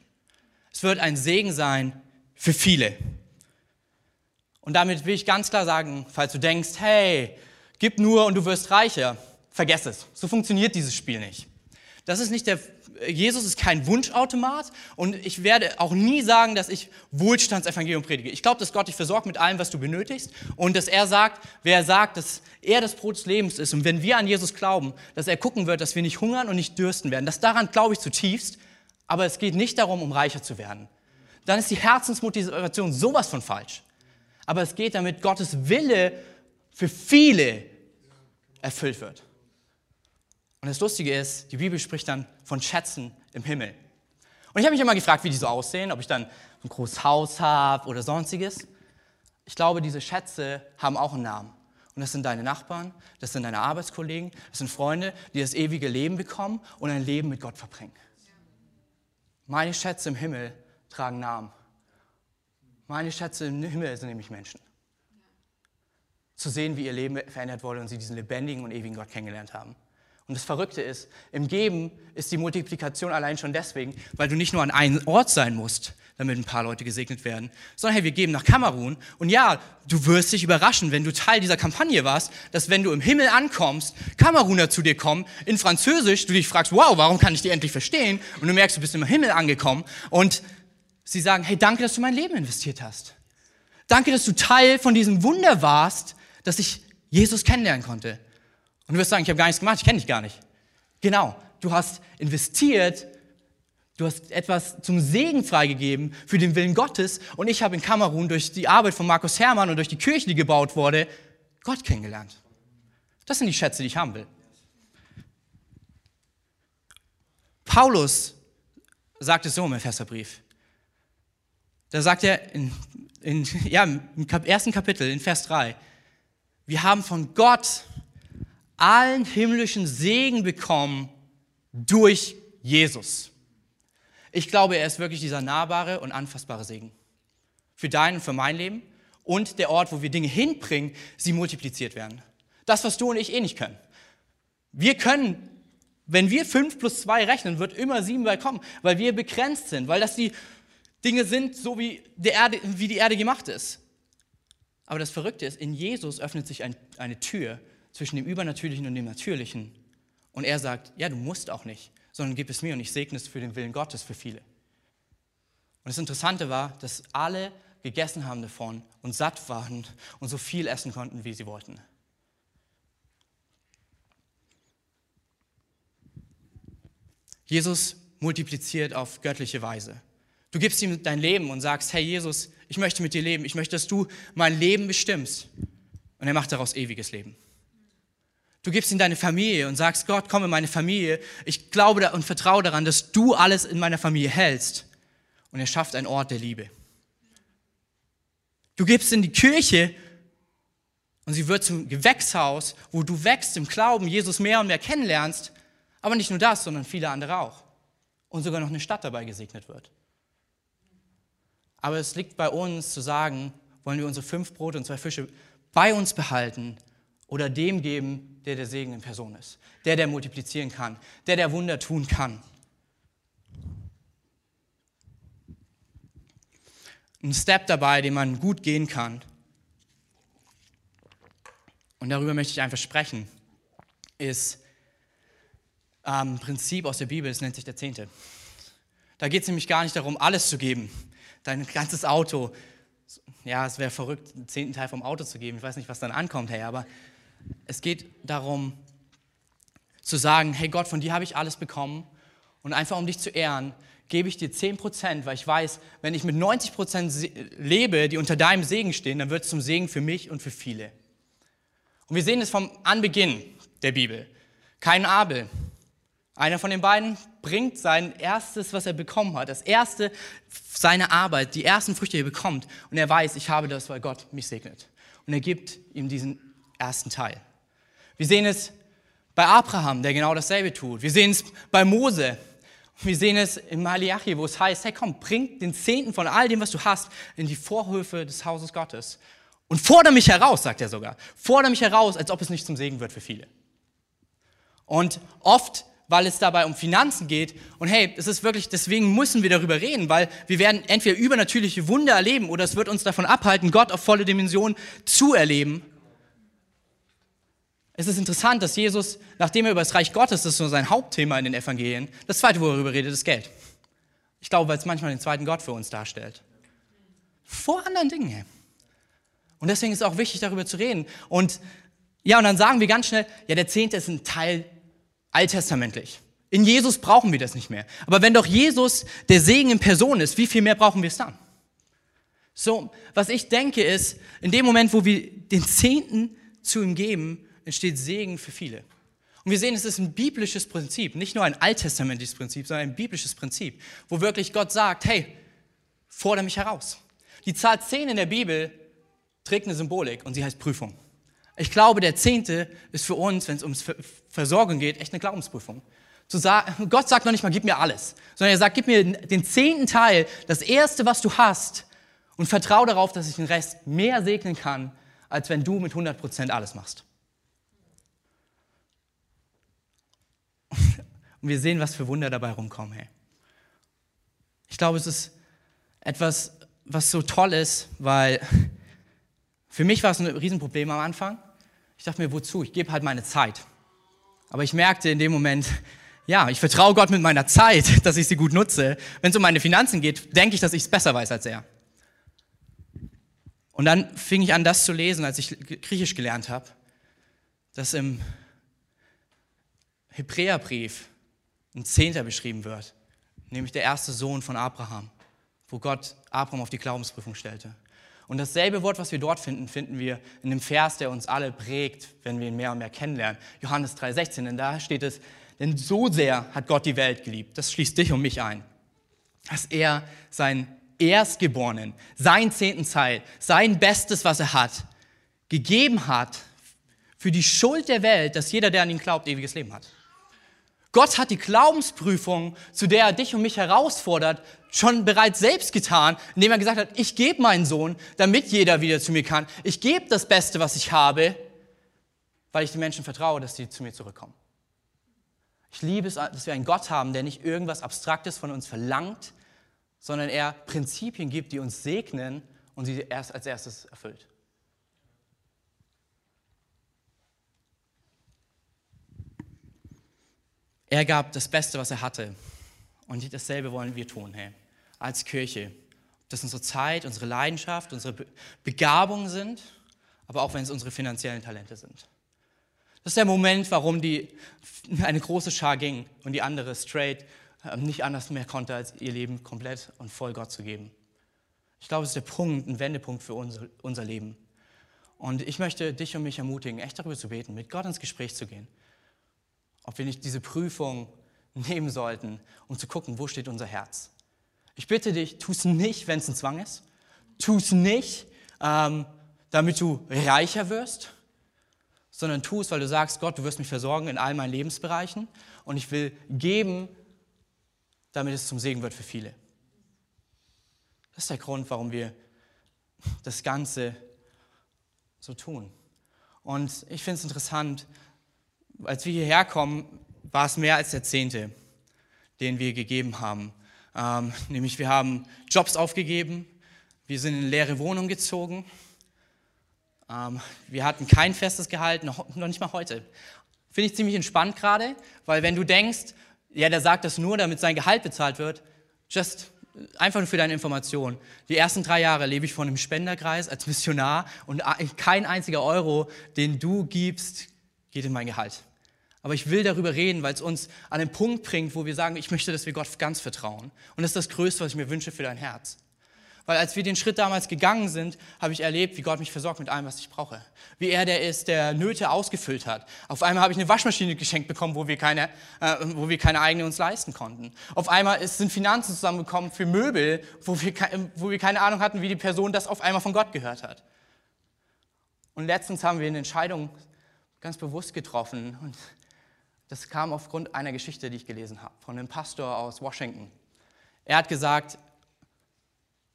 Es wird ein Segen sein für viele. Und damit will ich ganz klar sagen, falls du denkst, hey, gib nur und du wirst reicher, vergess es. So funktioniert dieses Spiel nicht. Das ist nicht der Jesus ist kein Wunschautomat und ich werde auch nie sagen, dass ich Wohlstandsevangelium predige. Ich glaube, dass Gott dich versorgt mit allem, was du benötigst und dass er sagt, wer sagt, dass er das Brot des Lebens ist und wenn wir an Jesus glauben, dass er gucken wird, dass wir nicht hungern und nicht dürsten werden. Das daran glaube ich zutiefst, aber es geht nicht darum, um reicher zu werden. Dann ist die Herzensmotivation sowas von falsch. Aber es geht damit, Gottes Wille für viele erfüllt wird. Und das Lustige ist, die Bibel spricht dann von Schätzen im Himmel. Und ich habe mich immer gefragt, wie die so aussehen, ob ich dann ein großes Haus habe oder sonstiges. Ich glaube, diese Schätze haben auch einen Namen. Und das sind deine Nachbarn, das sind deine Arbeitskollegen, das sind Freunde, die das ewige Leben bekommen und ein Leben mit Gott verbringen. Meine Schätze im Himmel tragen Namen. Meine Schätze im Himmel sind nämlich Menschen. Zu sehen, wie ihr Leben verändert wurde und sie diesen lebendigen und ewigen Gott kennengelernt haben. Und das Verrückte ist, im Geben ist die Multiplikation allein schon deswegen, weil du nicht nur an einem Ort sein musst, damit ein paar Leute gesegnet werden, sondern hey, wir geben nach Kamerun. Und ja, du wirst dich überraschen, wenn du Teil dieser Kampagne warst, dass wenn du im Himmel ankommst, Kameruner zu dir kommen, in Französisch, du dich fragst, wow, warum kann ich die endlich verstehen? Und du merkst, du bist im Himmel angekommen und sie sagen, hey, danke, dass du mein Leben investiert hast. Danke, dass du Teil von diesem Wunder warst, dass ich Jesus kennenlernen konnte. Und du wirst sagen, ich habe gar nichts gemacht, ich kenne dich gar nicht. Genau, du hast investiert, du hast etwas zum Segen freigegeben für den Willen Gottes und ich habe in Kamerun durch die Arbeit von Markus Hermann und durch die Kirche, die gebaut wurde, Gott kennengelernt. Das sind die Schätze, die ich haben will. Paulus sagt es so im Epheserbrief. Da sagt er in, in, ja, im ersten Kapitel, in Vers 3, wir haben von Gott allen himmlischen Segen bekommen durch Jesus. Ich glaube, er ist wirklich dieser nahbare und anfassbare Segen. Für dein und für mein Leben und der Ort, wo wir Dinge hinbringen, sie multipliziert werden. Das, was du und ich eh nicht können. Wir können, wenn wir 5 plus 2 rechnen, wird immer 7 bei kommen, weil wir begrenzt sind, weil das die Dinge sind, so wie, die Erde, wie die Erde gemacht ist. Aber das Verrückte ist, in Jesus öffnet sich ein, eine Tür zwischen dem Übernatürlichen und dem Natürlichen. Und er sagt, ja, du musst auch nicht, sondern gib es mir und ich segne es für den Willen Gottes für viele. Und das Interessante war, dass alle gegessen haben davon und satt waren und so viel essen konnten, wie sie wollten. Jesus multipliziert auf göttliche Weise. Du gibst ihm dein Leben und sagst, hey Jesus, ich möchte mit dir leben, ich möchte, dass du mein Leben bestimmst. Und er macht daraus ewiges Leben. Du gibst ihm deine Familie und sagst, Gott, komm in meine Familie. Ich glaube und vertraue daran, dass du alles in meiner Familie hältst. Und er schafft einen Ort der Liebe. Du gibst in die Kirche und sie wird zum Gewächshaus, wo du wächst im Glauben, Jesus mehr und mehr kennenlernst. Aber nicht nur das, sondern viele andere auch. Und sogar noch eine Stadt dabei gesegnet wird. Aber es liegt bei uns zu sagen, wollen wir unsere fünf Brote und zwei Fische bei uns behalten oder dem geben, der der Segen in Person ist, der, der multiplizieren kann, der, der Wunder tun kann. Ein Step dabei, den man gut gehen kann, und darüber möchte ich einfach sprechen, ist ein ähm, Prinzip aus der Bibel, es nennt sich der Zehnte. Da geht es nämlich gar nicht darum, alles zu geben, dein ganzes Auto. Ja, es wäre verrückt, einen zehnten Teil vom Auto zu geben. Ich weiß nicht, was dann ankommt, hey, aber es geht darum, zu sagen, hey Gott, von dir habe ich alles bekommen und einfach um dich zu ehren, gebe ich dir 10%, weil ich weiß, wenn ich mit 90% lebe, die unter deinem Segen stehen, dann wird es zum Segen für mich und für viele. Und wir sehen es vom Anbeginn der Bibel. Kein Abel, einer von den beiden bringt sein erstes, was er bekommen hat, das erste seine Arbeit, die ersten Früchte, die er bekommt. Und er weiß, ich habe das, weil Gott mich segnet. Und er gibt ihm diesen ersten Teil. Wir sehen es bei Abraham, der genau dasselbe tut. Wir sehen es bei Mose. Wir sehen es in Malachi, wo es heißt, hey komm, bring den Zehnten von all dem, was du hast, in die Vorhöfe des Hauses Gottes. Und fordere mich heraus, sagt er sogar. Fordere mich heraus, als ob es nicht zum Segen wird für viele. Und oft weil es dabei um Finanzen geht. Und hey, es ist wirklich, deswegen müssen wir darüber reden, weil wir werden entweder übernatürliche Wunder erleben oder es wird uns davon abhalten, Gott auf volle Dimension zu erleben. Es ist interessant, dass Jesus, nachdem er über das Reich Gottes, das ist so sein Hauptthema in den Evangelien, das zweite, wo er redet, ist Geld. Ich glaube, weil es manchmal den zweiten Gott für uns darstellt. Vor anderen Dingen. Hey. Und deswegen ist es auch wichtig, darüber zu reden. Und ja, und dann sagen wir ganz schnell, ja, der Zehnte ist ein Teil alttestamentlich. In Jesus brauchen wir das nicht mehr. Aber wenn doch Jesus der Segen in Person ist, wie viel mehr brauchen wir es dann? So, was ich denke ist, in dem Moment, wo wir den Zehnten zu ihm geben, entsteht Segen für viele. Und wir sehen, es ist ein biblisches Prinzip, nicht nur ein alttestamentliches Prinzip, sondern ein biblisches Prinzip, wo wirklich Gott sagt, hey, fordere mich heraus. Die Zahl 10 in der Bibel trägt eine Symbolik und sie heißt Prüfung. Ich glaube, der Zehnte ist für uns, wenn es ums Versorgung geht, echt eine Glaubensprüfung. Sagen, Gott sagt noch nicht mal, gib mir alles, sondern er sagt, gib mir den zehnten Teil, das erste, was du hast, und vertraue darauf, dass ich den Rest mehr segnen kann, als wenn du mit 100% alles machst. Und wir sehen, was für Wunder dabei rumkommen. Hey. Ich glaube, es ist etwas, was so toll ist, weil für mich war es ein Riesenproblem am Anfang. Ich dachte mir, wozu? Ich gebe halt meine Zeit. Aber ich merkte in dem Moment, ja, ich vertraue Gott mit meiner Zeit, dass ich sie gut nutze. Wenn es um meine Finanzen geht, denke ich, dass ich es besser weiß als er. Und dann fing ich an, das zu lesen, als ich Griechisch gelernt habe, dass im Hebräerbrief ein Zehnter beschrieben wird, nämlich der erste Sohn von Abraham, wo Gott Abraham auf die Glaubensprüfung stellte. Und dasselbe Wort, was wir dort finden, finden wir in dem Vers, der uns alle prägt, wenn wir ihn mehr und mehr kennenlernen. Johannes 3,16, denn da steht es, denn so sehr hat Gott die Welt geliebt, das schließt dich und mich ein, dass er seinen Erstgeborenen, seinen zehnten Teil, sein Bestes, was er hat, gegeben hat für die Schuld der Welt, dass jeder, der an ihn glaubt, ewiges Leben hat. Gott hat die Glaubensprüfung, zu der er dich und mich herausfordert, schon bereits selbst getan, indem er gesagt hat, ich gebe meinen Sohn, damit jeder wieder zu mir kann. Ich gebe das Beste, was ich habe, weil ich den Menschen vertraue, dass sie zu mir zurückkommen. Ich liebe es, dass wir einen Gott haben, der nicht irgendwas Abstraktes von uns verlangt, sondern er Prinzipien gibt, die uns segnen und sie erst als erstes erfüllt. Er gab das Beste, was er hatte. Und dasselbe wollen wir tun, hey, als Kirche. Ob das unsere Zeit, unsere Leidenschaft, unsere Begabungen sind, aber auch wenn es unsere finanziellen Talente sind. Das ist der Moment, warum die, eine große Schar ging und die andere straight ähm, nicht anders mehr konnte, als ihr Leben komplett und voll Gott zu geben. Ich glaube, es ist der Punkt, ein Wendepunkt für unser, unser Leben. Und ich möchte dich und mich ermutigen, echt darüber zu beten, mit Gott ins Gespräch zu gehen ob wir nicht diese Prüfung nehmen sollten, um zu gucken, wo steht unser Herz. Ich bitte dich, tu es nicht, wenn es ein Zwang ist. Tu es nicht, ähm, damit du reicher wirst, sondern tu es, weil du sagst, Gott, du wirst mich versorgen in all meinen Lebensbereichen und ich will geben, damit es zum Segen wird für viele. Das ist der Grund, warum wir das Ganze so tun. Und ich finde es interessant, als wir hierher kommen, war es mehr als der Zehnte, den wir gegeben haben. Ähm, nämlich wir haben Jobs aufgegeben, wir sind in eine leere Wohnung gezogen, ähm, wir hatten kein festes Gehalt, noch, noch nicht mal heute. Finde ich ziemlich entspannt gerade, weil wenn du denkst, ja, der sagt das nur, damit sein Gehalt bezahlt wird, just einfach nur für deine Information. Die ersten drei Jahre lebe ich von einem Spenderkreis als Missionar und kein einziger Euro, den du gibst, geht in mein Gehalt. Aber ich will darüber reden, weil es uns an den Punkt bringt, wo wir sagen, ich möchte, dass wir Gott ganz vertrauen. Und das ist das Größte, was ich mir wünsche für dein Herz. Weil als wir den Schritt damals gegangen sind, habe ich erlebt, wie Gott mich versorgt mit allem, was ich brauche. Wie er der ist, der Nöte ausgefüllt hat. Auf einmal habe ich eine Waschmaschine geschenkt bekommen, wo wir keine, äh, wo wir keine eigene uns leisten konnten. Auf einmal sind Finanzen zusammengekommen für Möbel, wo wir, wo wir keine Ahnung hatten, wie die Person das auf einmal von Gott gehört hat. Und letztens haben wir eine Entscheidung ganz bewusst getroffen. Und das kam aufgrund einer Geschichte, die ich gelesen habe, von einem Pastor aus Washington. Er hat gesagt,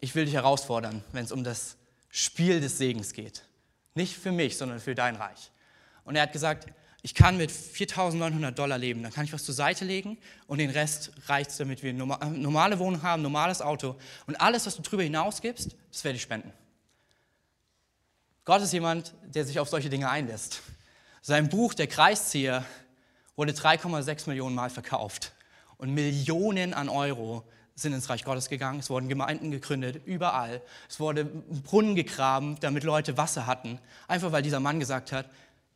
ich will dich herausfordern, wenn es um das Spiel des Segens geht. Nicht für mich, sondern für dein Reich. Und er hat gesagt, ich kann mit 4.900 Dollar leben, dann kann ich was zur Seite legen und den Rest reicht damit wir eine äh, normale Wohnung haben, normales Auto. Und alles, was du darüber hinausgibst, das werde ich spenden. Gott ist jemand, der sich auf solche Dinge einlässt. Sein Buch, Der Kreiszieher, wurde 3,6 Millionen Mal verkauft. Und Millionen an Euro sind ins Reich Gottes gegangen. Es wurden Gemeinden gegründet, überall. Es wurde Brunnen gegraben, damit Leute Wasser hatten. Einfach weil dieser Mann gesagt hat,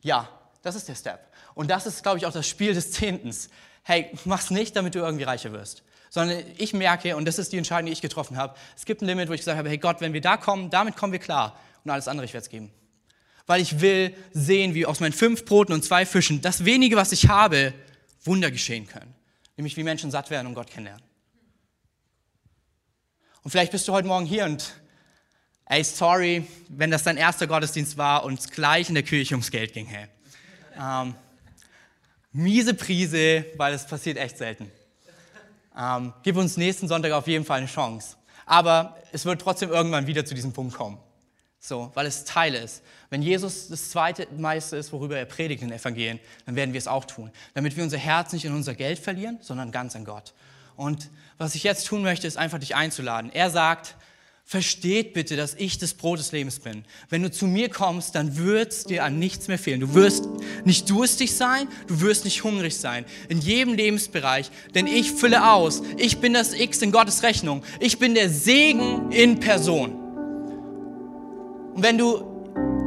ja, das ist der Step. Und das ist, glaube ich, auch das Spiel des Zehntens. Hey, mach's nicht, damit du irgendwie reicher wirst. Sondern ich merke, und das ist die Entscheidung, die ich getroffen habe, es gibt ein Limit, wo ich gesagt habe, hey Gott, wenn wir da kommen, damit kommen wir klar. Und alles andere, ich werde es geben weil ich will sehen, wie aus meinen fünf Broten und zwei Fischen das wenige, was ich habe, Wunder geschehen können. Nämlich wie Menschen satt werden und Gott kennenlernen. Und vielleicht bist du heute Morgen hier und, ey, sorry, wenn das dein erster Gottesdienst war und es gleich in der Kirche ums Geld ging, hey. Ähm, miese Prise, weil es passiert echt selten. Ähm, gib uns nächsten Sonntag auf jeden Fall eine Chance. Aber es wird trotzdem irgendwann wieder zu diesem Punkt kommen. So, weil es Teil ist. Wenn Jesus das zweite Meister ist, worüber er predigt in den Evangelien, dann werden wir es auch tun. Damit wir unser Herz nicht in unser Geld verlieren, sondern ganz an Gott. Und was ich jetzt tun möchte, ist einfach dich einzuladen. Er sagt, versteht bitte, dass ich das Brot des Lebens bin. Wenn du zu mir kommst, dann wird es dir an nichts mehr fehlen. Du wirst nicht durstig sein, du wirst nicht hungrig sein. In jedem Lebensbereich, denn ich fülle aus. Ich bin das X in Gottes Rechnung. Ich bin der Segen in Person. Und wenn du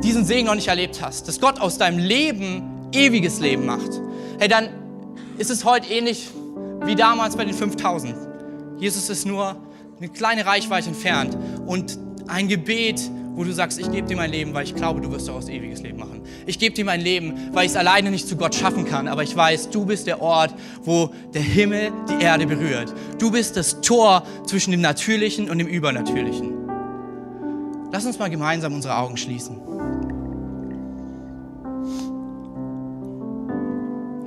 diesen Segen noch nicht erlebt hast, dass Gott aus deinem Leben ewiges Leben macht, hey, dann ist es heute ähnlich wie damals bei den 5000. Jesus ist nur eine kleine Reichweite entfernt und ein Gebet, wo du sagst, ich gebe dir mein Leben, weil ich glaube, du wirst daraus ewiges Leben machen. Ich gebe dir mein Leben, weil ich es alleine nicht zu Gott schaffen kann, aber ich weiß, du bist der Ort, wo der Himmel die Erde berührt. Du bist das Tor zwischen dem Natürlichen und dem Übernatürlichen. Lass uns mal gemeinsam unsere Augen schließen.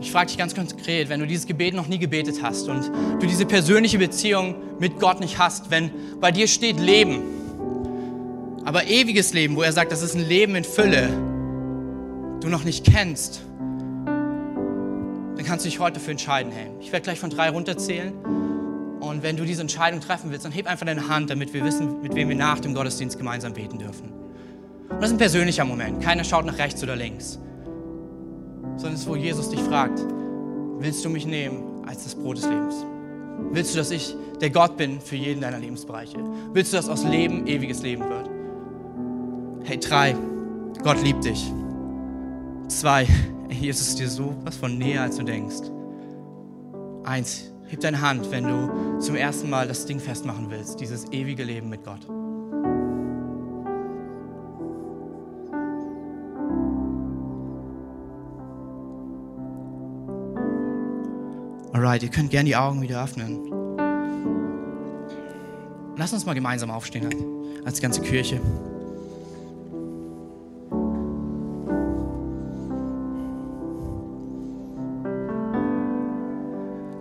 Ich frage dich ganz konkret, wenn du dieses Gebet noch nie gebetet hast und du diese persönliche Beziehung mit Gott nicht hast, wenn bei dir steht Leben, aber ewiges Leben, wo er sagt, das ist ein Leben in Fülle, du noch nicht kennst, dann kannst du dich heute dafür entscheiden, hey, ich werde gleich von drei runterzählen und wenn du diese Entscheidung treffen willst, dann heb einfach deine Hand, damit wir wissen, mit wem wir nach dem Gottesdienst gemeinsam beten dürfen. Und das ist ein persönlicher Moment. Keiner schaut nach rechts oder links. Sondern es ist, wo Jesus dich fragt, willst du mich nehmen als das Brot des Lebens? Willst du, dass ich der Gott bin für jeden deiner Lebensbereiche? Willst du, dass aus Leben ewiges Leben wird? Hey, drei, Gott liebt dich. Zwei, Jesus ist dir so was von näher, als du denkst. Eins, Heb deine Hand, wenn du zum ersten Mal das Ding festmachen willst, dieses ewige Leben mit Gott. Alright, ihr könnt gerne die Augen wieder öffnen. Lass uns mal gemeinsam aufstehen als ganze Kirche.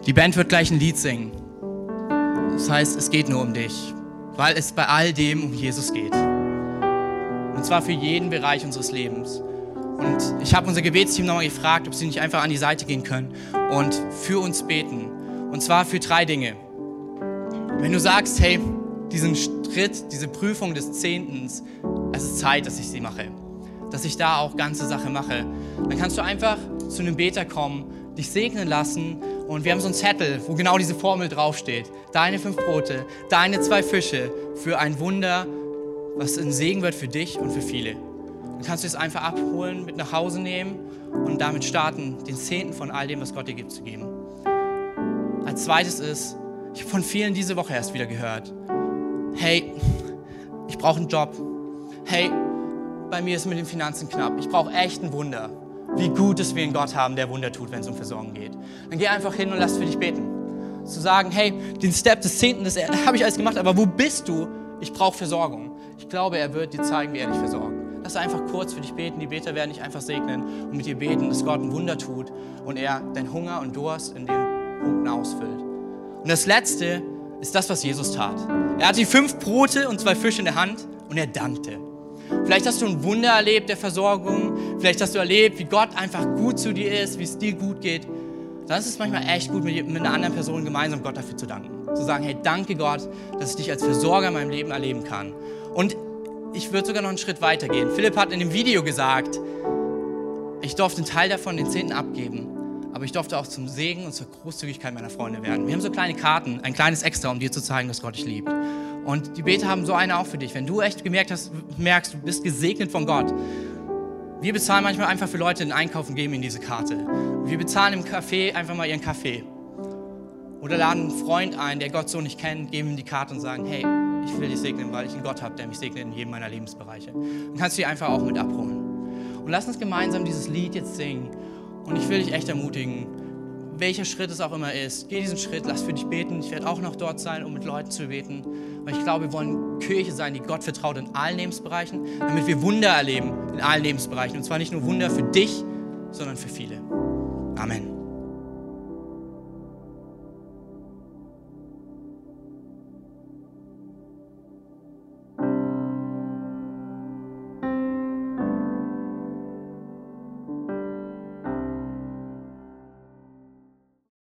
Die Band wird gleich ein Lied singen. Das heißt, es geht nur um dich, weil es bei all dem um Jesus geht. Und zwar für jeden Bereich unseres Lebens. Und ich habe unser Gebetsteam nochmal gefragt, ob sie nicht einfach an die Seite gehen können und für uns beten. Und zwar für drei Dinge. Wenn du sagst, hey, diesen Schritt, diese Prüfung des Zehntens, es ist Zeit, dass ich sie mache, dass ich da auch ganze Sache mache, dann kannst du einfach zu einem Beter kommen, dich segnen lassen und wir haben so einen Zettel, wo genau diese Formel draufsteht. Deine fünf Brote, deine zwei Fische für ein Wunder, was ein Segen wird für dich und für viele. Dann kannst du es einfach abholen, mit nach Hause nehmen und damit starten, den Zehnten von all dem, was Gott dir gibt, zu geben. Als zweites ist, ich habe von vielen diese Woche erst wieder gehört, hey, ich brauche einen Job. Hey, bei mir ist mit den Finanzen knapp. Ich brauche echt ein Wunder wie gut es wir einen Gott haben, der Wunder tut, wenn es um Versorgung geht. Dann geh einfach hin und lass für dich beten. Zu sagen, hey, den Step des Zehnten, das habe ich alles gemacht, aber wo bist du? Ich brauche Versorgung. Ich glaube, er wird dir zeigen, wie er dich versorgt. Lass einfach kurz für dich beten. Die Beter werden dich einfach segnen und mit dir beten, dass Gott ein Wunder tut und er deinen Hunger und Durst in den Punkten ausfüllt. Und das Letzte ist das, was Jesus tat. Er hatte die fünf Brote und zwei Fische in der Hand und er dankte. Vielleicht hast du ein Wunder erlebt der Versorgung. Vielleicht hast du erlebt, wie Gott einfach gut zu dir ist, wie es dir gut geht. Dann ist es manchmal echt gut, mit, einer anderen Person gemeinsam Gott dafür zu danken. Zu sagen, hey, danke Gott, dass ich dich als Versorger in meinem Leben erleben kann. Und ich würde sogar noch einen Schritt weiter gehen. Philipp hat in dem Video gesagt, ich durfte einen Teil davon, den Zehnten, abgeben. Aber ich durfte auch zum Segen und zur Großzügigkeit meiner Freunde werden. Wir haben so kleine Karten, ein kleines Extra, um dir zu zeigen, dass Gott dich liebt. Und die Beter haben so eine auch für dich. Wenn du echt gemerkt hast, merkst, du bist gesegnet von Gott. Wir bezahlen manchmal einfach für Leute den Einkauf und geben ihnen diese Karte. Wir bezahlen im Café einfach mal ihren Kaffee. Oder laden einen Freund ein, der Gott so nicht kennt, geben ihm die Karte und sagen, hey, ich will dich segnen, weil ich einen Gott habe, der mich segnet in jedem meiner Lebensbereiche. Dann kannst du die einfach auch mit abholen. Und lass uns gemeinsam dieses Lied jetzt singen. Und ich will dich echt ermutigen, welcher Schritt es auch immer ist, geh diesen Schritt, lass für dich beten. Ich werde auch noch dort sein, um mit Leuten zu beten. Weil ich glaube, wir wollen Kirche sein, die Gott vertraut in allen Lebensbereichen, damit wir Wunder erleben in allen Lebensbereichen. Und zwar nicht nur Wunder für dich, sondern für viele. Amen.